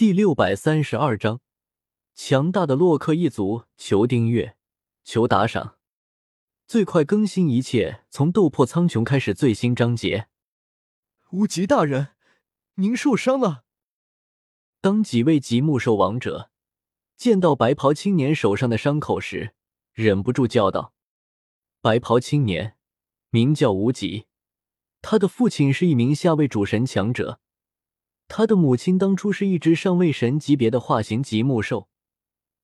第六百三十二章，强大的洛克一族，求订阅，求打赏，最快更新一切从斗破苍穹开始最新章节。无极大人，您受伤了。当几位极目兽王者见到白袍青年手上的伤口时，忍不住叫道：“白袍青年名叫无极，他的父亲是一名下位主神强者。”他的母亲当初是一只上位神级别的化形极木兽，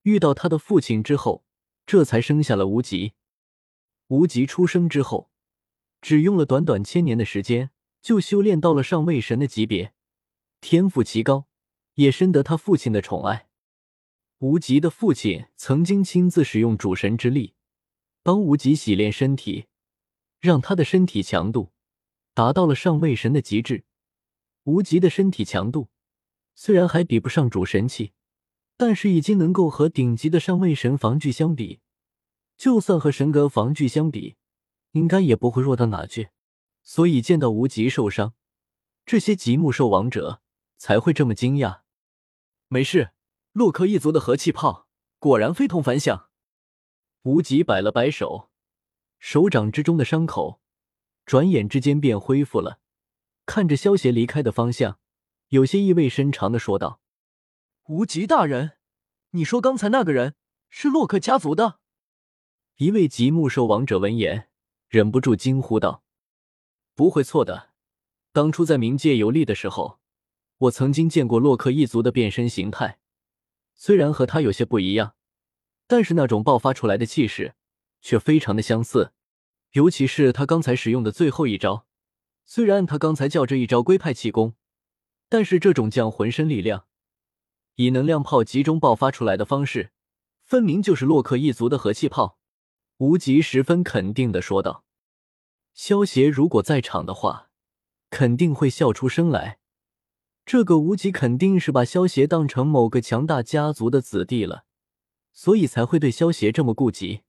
遇到他的父亲之后，这才生下了无极。无极出生之后，只用了短短千年的时间，就修炼到了上位神的级别，天赋奇高，也深得他父亲的宠爱。无极的父亲曾经亲自使用主神之力，帮无极洗练身体，让他的身体强度达到了上位神的极致。无极的身体强度虽然还比不上主神器，但是已经能够和顶级的上位神防具相比。就算和神格防具相比，应该也不会弱到哪去。所以见到无极受伤，这些极目兽王者才会这么惊讶。没事，洛克一族的和气炮果然非同凡响。无极摆了摆手，手掌之中的伤口转眼之间便恢复了。看着萧协离开的方向，有些意味深长的说道：“无极大人，你说刚才那个人是洛克家族的？”一位极目兽王者闻言，忍不住惊呼道：“不会错的。当初在冥界游历的时候，我曾经见过洛克一族的变身形态，虽然和他有些不一样，但是那种爆发出来的气势却非常的相似，尤其是他刚才使用的最后一招。”虽然他刚才叫这一招龟派气功，但是这种将浑身力量以能量炮集中爆发出来的方式，分明就是洛克一族的和气炮。无极十分肯定的说道：“萧协如果在场的话，肯定会笑出声来。这个无极肯定是把萧协当成某个强大家族的子弟了，所以才会对萧协这么顾及。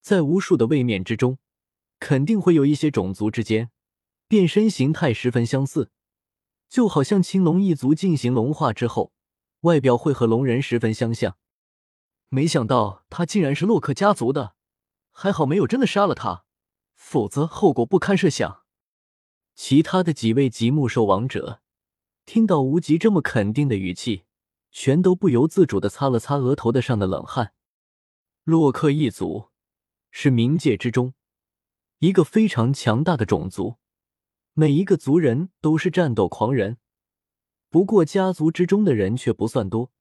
在无数的位面之中，肯定会有一些种族之间。”变身形态十分相似，就好像青龙一族进行龙化之后，外表会和龙人十分相像。没想到他竟然是洛克家族的，还好没有真的杀了他，否则后果不堪设想。其他的几位极目兽王者听到无极这么肯定的语气，全都不由自主的擦了擦额头的上的冷汗。洛克一族是冥界之中一个非常强大的种族。每一个族人都是战斗狂人，不过家族之中的人却不算多。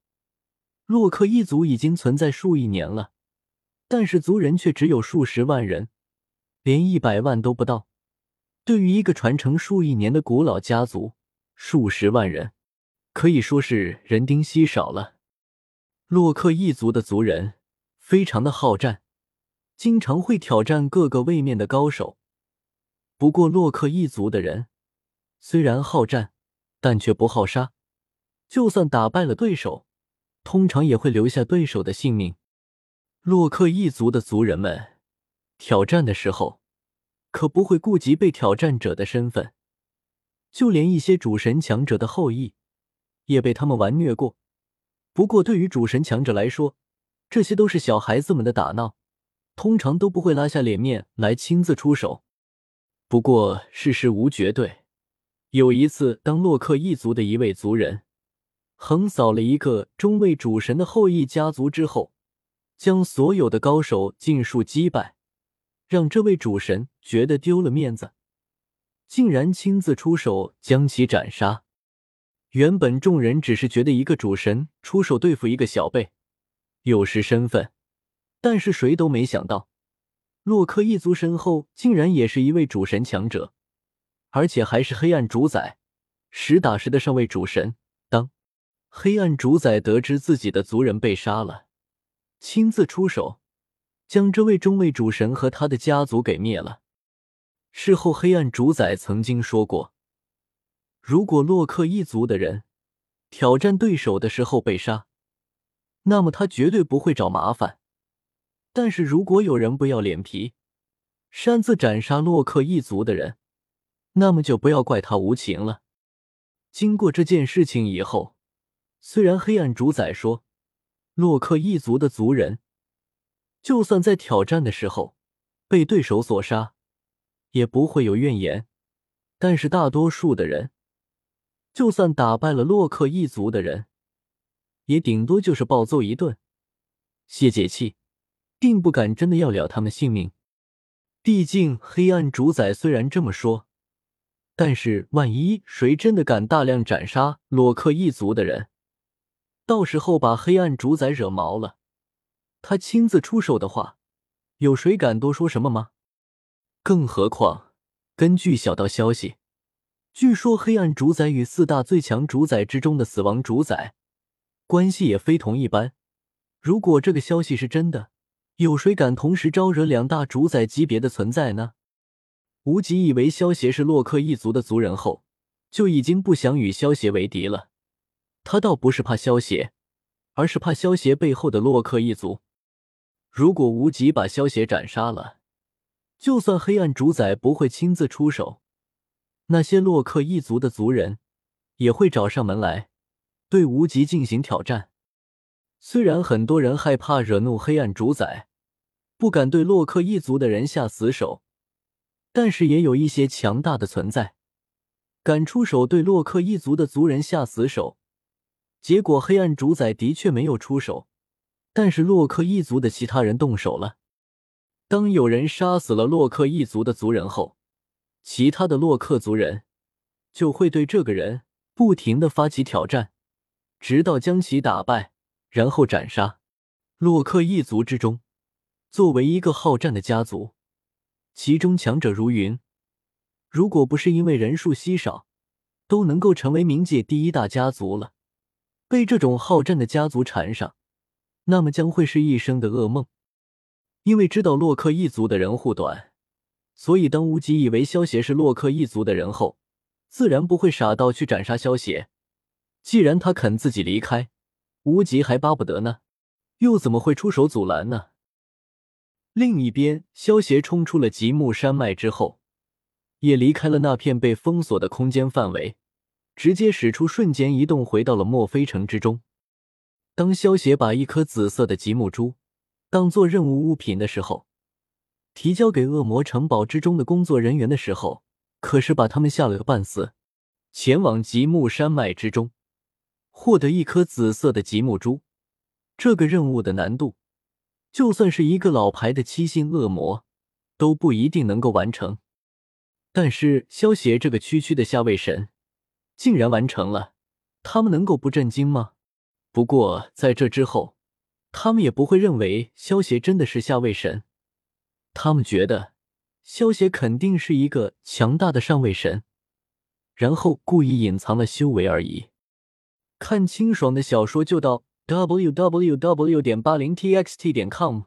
洛克一族已经存在数亿年了，但是族人却只有数十万人，连一百万都不到。对于一个传承数亿年的古老家族，数十万人可以说是人丁稀少了。洛克一族的族人非常的好战，经常会挑战各个位面的高手。不过，洛克一族的人虽然好战，但却不好杀。就算打败了对手，通常也会留下对手的性命。洛克一族的族人们挑战的时候，可不会顾及被挑战者的身份，就连一些主神强者的后裔也被他们玩虐过。不过，对于主神强者来说，这些都是小孩子们的打闹，通常都不会拉下脸面来亲自出手。不过世事无绝对，有一次，当洛克一族的一位族人横扫了一个中位主神的后裔家族之后，将所有的高手尽数击败，让这位主神觉得丢了面子，竟然亲自出手将其斩杀。原本众人只是觉得一个主神出手对付一个小辈，有失身份，但是谁都没想到。洛克一族身后竟然也是一位主神强者，而且还是黑暗主宰，实打实的上位主神。当黑暗主宰得知自己的族人被杀了，亲自出手，将这位中位主神和他的家族给灭了。事后，黑暗主宰曾经说过，如果洛克一族的人挑战对手的时候被杀，那么他绝对不会找麻烦。但是如果有人不要脸皮，擅自斩杀洛克一族的人，那么就不要怪他无情了。经过这件事情以后，虽然黑暗主宰说，洛克一族的族人，就算在挑战的时候被对手所杀，也不会有怨言，但是大多数的人，就算打败了洛克一族的人，也顶多就是暴揍一顿，泄解气，并不敢真的要了他们性命。毕竟黑暗主宰虽然这么说。但是，万一谁真的敢大量斩杀洛克一族的人，到时候把黑暗主宰惹毛了，他亲自出手的话，有谁敢多说什么吗？更何况，根据小道消息，据说黑暗主宰与四大最强主宰之中的死亡主宰关系也非同一般。如果这个消息是真的，有谁敢同时招惹两大主宰级别的存在呢？无极以为萧协是洛克一族的族人后，就已经不想与萧协为敌了。他倒不是怕萧协，而是怕萧协背后的洛克一族。如果无极把萧协斩杀了，就算黑暗主宰不会亲自出手，那些洛克一族的族人也会找上门来对无极进行挑战。虽然很多人害怕惹怒黑暗主宰，不敢对洛克一族的人下死手。但是也有一些强大的存在，敢出手对洛克一族的族人下死手。结果黑暗主宰的确没有出手，但是洛克一族的其他人动手了。当有人杀死了洛克一族的族人后，其他的洛克族人就会对这个人不停的发起挑战，直到将其打败，然后斩杀。洛克一族之中，作为一个好战的家族。其中强者如云，如果不是因为人数稀少，都能够成为冥界第一大家族了。被这种好战的家族缠上，那么将会是一生的噩梦。因为知道洛克一族的人护短，所以当无极以为萧协是洛克一族的人后，自然不会傻到去斩杀萧协。既然他肯自己离开，无极还巴不得呢，又怎么会出手阻拦呢？另一边，萧协冲出了极目山脉之后，也离开了那片被封锁的空间范围，直接使出瞬间移动，回到了墨菲城之中。当萧协把一颗紫色的极目珠当做任务物品的时候，提交给恶魔城堡之中的工作人员的时候，可是把他们吓了个半死。前往极目山脉之中，获得一颗紫色的极目珠，这个任务的难度。就算是一个老牌的七星恶魔，都不一定能够完成。但是萧协这个区区的下位神，竟然完成了，他们能够不震惊吗？不过在这之后，他们也不会认为萧协真的是下位神，他们觉得萧协肯定是一个强大的上位神，然后故意隐藏了修为而已。看清爽的小说就到。w w w. 点八零 t x t 点 com